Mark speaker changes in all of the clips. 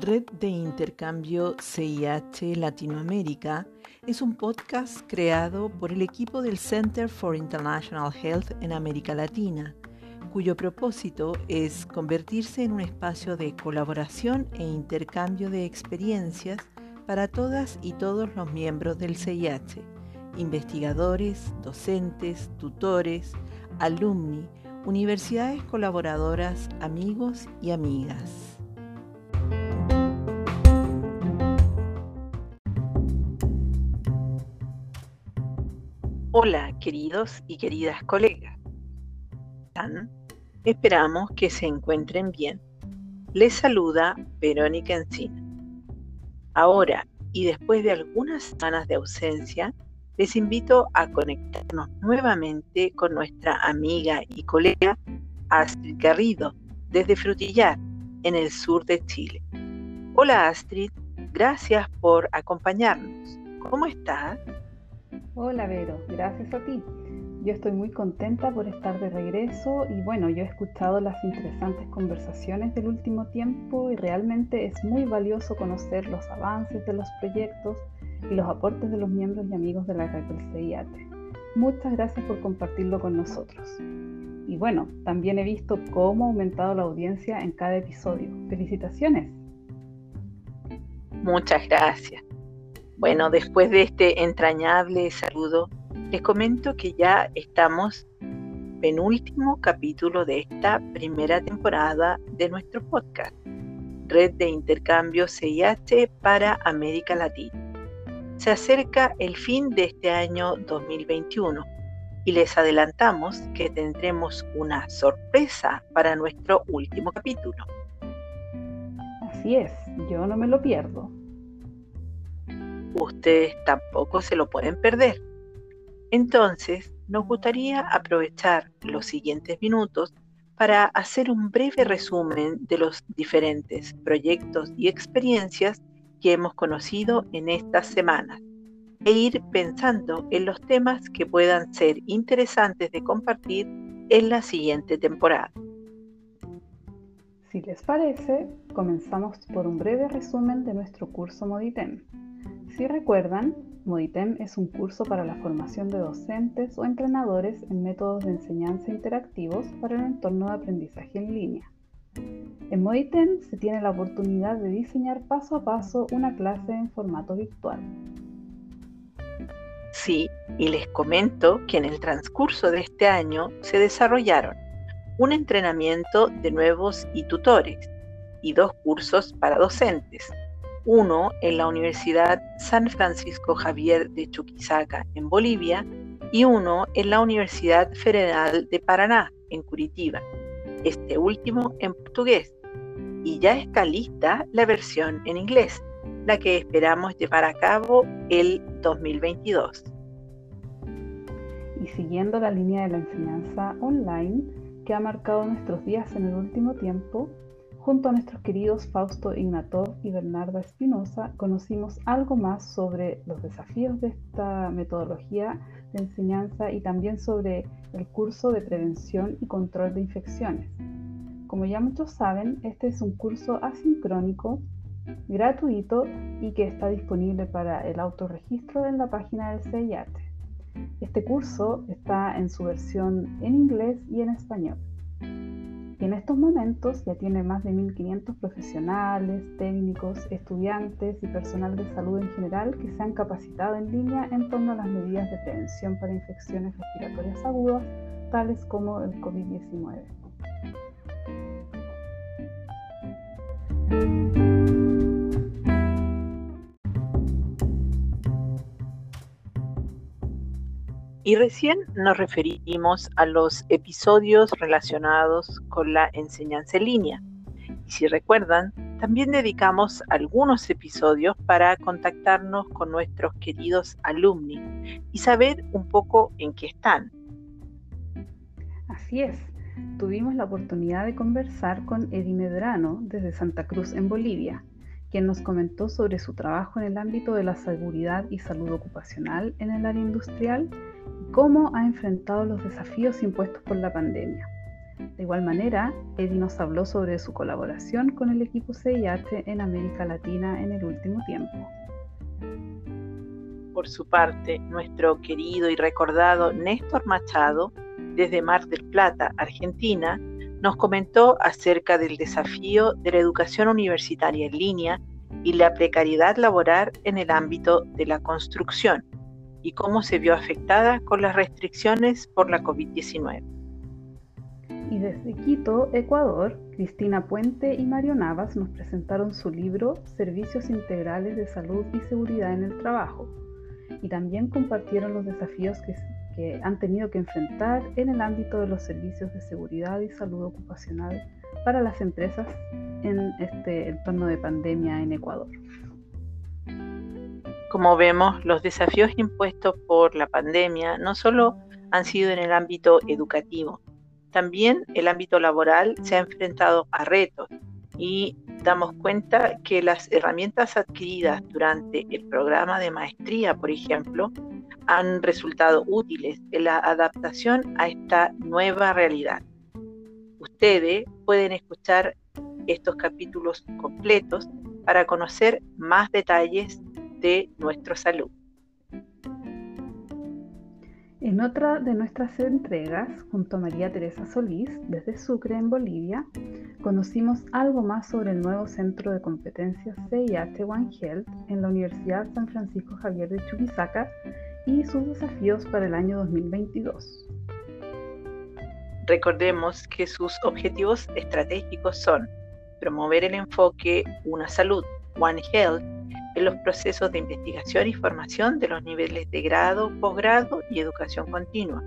Speaker 1: Red de Intercambio CIH Latinoamérica es un podcast creado por el equipo del Center for International Health en América Latina, cuyo propósito es convertirse en un espacio de colaboración e intercambio de experiencias para todas y todos los miembros del CIH, investigadores, docentes, tutores, alumni, universidades colaboradoras, amigos y amigas. Hola, queridos y queridas colegas. Esperamos que se encuentren bien. Les saluda Verónica Encina. Ahora y después de algunas semanas de ausencia, les invito a conectarnos nuevamente con nuestra amiga y colega Astrid Garrido desde Frutillar, en el sur de Chile. Hola Astrid, gracias por acompañarnos. ¿Cómo estás?
Speaker 2: Hola Vero, gracias a ti. Yo estoy muy contenta por estar de regreso y bueno, yo he escuchado las interesantes conversaciones del último tiempo y realmente es muy valioso conocer los avances de los proyectos y los aportes de los miembros y amigos de la red del CIAT. Muchas gracias por compartirlo con nosotros. Y bueno, también he visto cómo ha aumentado la audiencia en cada episodio. Felicitaciones.
Speaker 1: Muchas gracias. Bueno, después de este entrañable saludo, les comento que ya estamos penúltimo capítulo de esta primera temporada de nuestro podcast, Red de Intercambio CIH para América Latina. Se acerca el fin de este año 2021 y les adelantamos que tendremos una sorpresa para nuestro último capítulo.
Speaker 2: Así es, yo no me lo pierdo
Speaker 1: ustedes tampoco se lo pueden perder. Entonces, nos gustaría aprovechar los siguientes minutos para hacer un breve resumen de los diferentes proyectos y experiencias que hemos conocido en estas semanas e ir pensando en los temas que puedan ser interesantes de compartir en la siguiente temporada.
Speaker 2: Si les parece, comenzamos por un breve resumen de nuestro curso Moditem. Si recuerdan, Moditem es un curso para la formación de docentes o entrenadores en métodos de enseñanza interactivos para el entorno de aprendizaje en línea. En Moditem se tiene la oportunidad de diseñar paso a paso una clase en formato virtual.
Speaker 1: Sí, y les comento que en el transcurso de este año se desarrollaron un entrenamiento de nuevos y tutores y dos cursos para docentes, uno en la Universidad San Francisco Javier de Chuquisaca, en Bolivia, y uno en la Universidad Federal de Paraná, en Curitiba, este último en portugués. Y ya está lista la versión en inglés, la que esperamos llevar a cabo el 2022.
Speaker 2: Y siguiendo la línea de la enseñanza online que ha marcado nuestros días en el último tiempo, Junto a nuestros queridos Fausto Ignatov y Bernarda Espinosa, conocimos algo más sobre los desafíos de esta metodología de enseñanza y también sobre el curso de prevención y control de infecciones. Como ya muchos saben, este es un curso asincrónico, gratuito y que está disponible para el autorregistro en la página del CIAT. Este curso está en su versión en inglés y en español y en estos momentos ya tiene más de 1.500 profesionales, técnicos, estudiantes y personal de salud en general que se han capacitado en línea en torno a las medidas de prevención para infecciones respiratorias agudas, tales como el COVID-19.
Speaker 1: Y recién nos referimos a los episodios relacionados con la enseñanza en línea. Y si recuerdan, también dedicamos algunos episodios para contactarnos con nuestros queridos alumni y saber un poco en qué están.
Speaker 2: Así es, tuvimos la oportunidad de conversar con Eddie Medrano desde Santa Cruz en Bolivia, quien nos comentó sobre su trabajo en el ámbito de la seguridad y salud ocupacional en el área industrial y cómo ha enfrentado los desafíos impuestos por la pandemia. De igual manera, Eddie nos habló sobre su colaboración con el equipo CIH en América Latina en el último tiempo.
Speaker 1: Por su parte, nuestro querido y recordado Néstor Machado, desde Mar del Plata, Argentina, nos comentó acerca del desafío de la educación universitaria en línea y la precariedad laboral en el ámbito de la construcción y cómo se vio afectada con las restricciones por la COVID-19.
Speaker 2: Y desde Quito, Ecuador, Cristina Puente y Mario Navas nos presentaron su libro Servicios Integrales de Salud y Seguridad en el Trabajo y también compartieron los desafíos que, que han tenido que enfrentar en el ámbito de los servicios de seguridad y salud ocupacional para las empresas en este entorno de pandemia en Ecuador.
Speaker 1: Como vemos, los desafíos impuestos por la pandemia no solo han sido en el ámbito educativo, también el ámbito laboral se ha enfrentado a retos y damos cuenta que las herramientas adquiridas durante el programa de maestría, por ejemplo, han resultado útiles en la adaptación a esta nueva realidad. Ustedes pueden escuchar estos capítulos completos para conocer más detalles de nuestra salud.
Speaker 2: En otra de nuestras entregas, junto a María Teresa Solís, desde Sucre, en Bolivia, conocimos algo más sobre el nuevo Centro de Competencias CIH One Health en la Universidad San Francisco Javier de Chuquisaca y sus desafíos para el año 2022.
Speaker 1: Recordemos que sus objetivos estratégicos son promover el enfoque Una Salud, One Health, en los procesos de investigación y formación de los niveles de grado, posgrado y educación continua,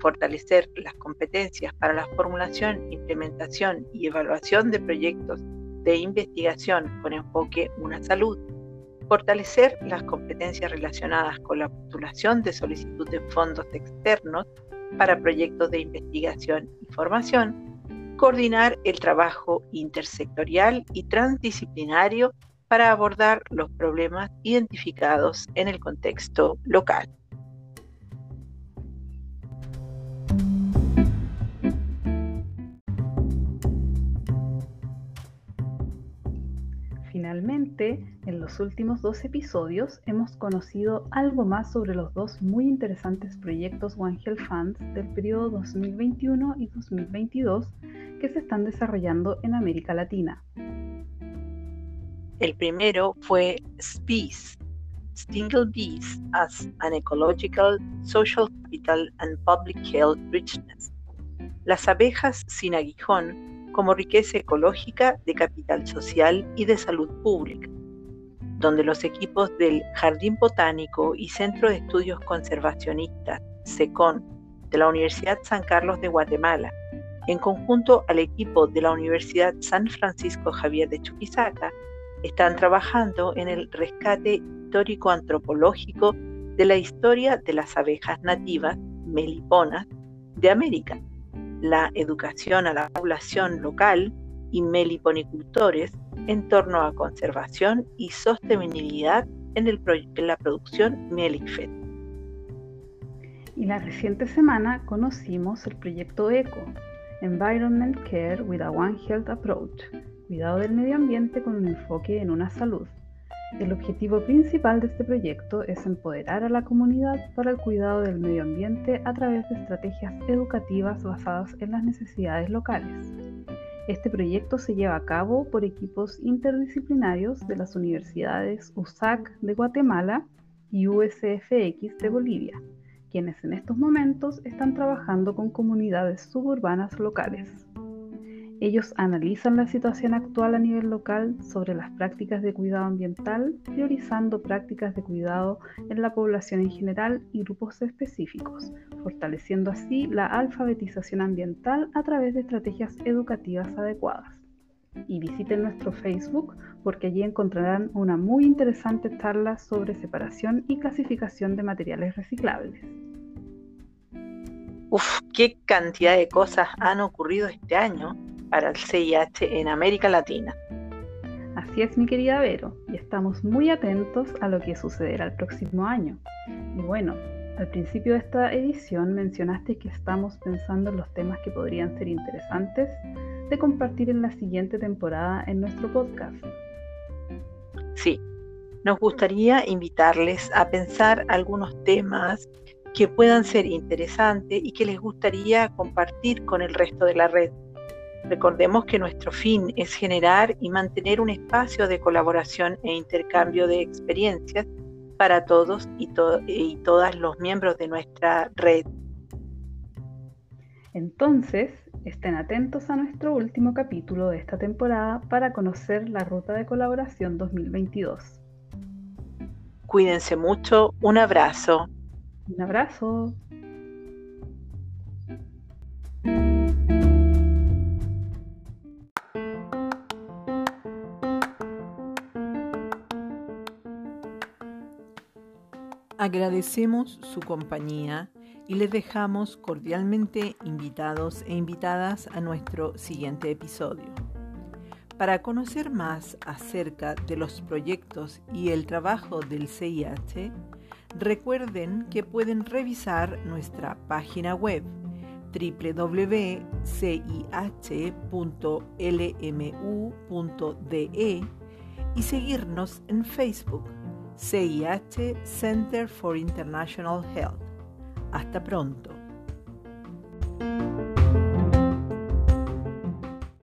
Speaker 1: fortalecer las competencias para la formulación, implementación y evaluación de proyectos de investigación con enfoque Una Salud, fortalecer las competencias relacionadas con la postulación de solicitud de fondos externos para proyectos de investigación y formación, coordinar el trabajo intersectorial y transdisciplinario para abordar los problemas identificados en el contexto local.
Speaker 2: Finalmente, en los últimos dos episodios hemos conocido algo más sobre los dos muy interesantes proyectos One Health Funds del periodo 2021 y 2022 que se están desarrollando en América Latina.
Speaker 1: El primero fue SPEACE, Stingle Bees as an Ecological, Social Capital and Public Health Richness. Las abejas sin aguijón como riqueza ecológica de capital social y de salud pública, donde los equipos del Jardín Botánico y Centro de Estudios Conservacionistas, SECON, de la Universidad San Carlos de Guatemala, en conjunto al equipo de la Universidad San Francisco Javier de Chuquisaca, están trabajando en el rescate histórico-antropológico de la historia de las abejas nativas meliponas de América la educación a la población local y meliponicultores en torno a conservación y sostenibilidad en, el en la producción melifera.
Speaker 2: Y la reciente semana conocimos el proyecto ECO, Environment Care with a One Health Approach, cuidado del medio ambiente con un enfoque en una salud, el objetivo principal de este proyecto es empoderar a la comunidad para el cuidado del medio ambiente a través de estrategias educativas basadas en las necesidades locales. Este proyecto se lleva a cabo por equipos interdisciplinarios de las universidades USAC de Guatemala y USFX de Bolivia, quienes en estos momentos están trabajando con comunidades suburbanas locales. Ellos analizan la situación actual a nivel local sobre las prácticas de cuidado ambiental, priorizando prácticas de cuidado en la población en general y grupos específicos, fortaleciendo así la alfabetización ambiental a través de estrategias educativas adecuadas. Y visiten nuestro Facebook porque allí encontrarán una muy interesante charla sobre separación y clasificación de materiales reciclables.
Speaker 1: Uf, qué cantidad de cosas han ocurrido este año para el CIH en América Latina.
Speaker 2: Así es, mi querida Vero, y estamos muy atentos a lo que sucederá el próximo año. Y bueno, Al principio de esta edición mencionaste que estamos pensando en los temas que podrían ser interesantes de compartir en la siguiente temporada en nuestro podcast.
Speaker 1: Sí, nos gustaría invitarles a pensar algunos temas que puedan ser interesantes y que les gustaría compartir con el resto de la red. Recordemos que nuestro fin es generar y mantener un espacio de colaboración e intercambio de experiencias para todos y, y todas los miembros de nuestra red.
Speaker 2: Entonces, estén atentos a nuestro último capítulo de esta temporada para conocer la ruta de colaboración 2022.
Speaker 1: Cuídense mucho, un abrazo.
Speaker 2: Un abrazo.
Speaker 1: Agradecemos su compañía y les dejamos cordialmente invitados e invitadas a nuestro siguiente episodio. Para conocer más acerca de los proyectos y el trabajo del CIH, recuerden que pueden revisar nuestra página web www.cih.lmu.de y seguirnos en Facebook CIH Center for International Health. Hasta pronto.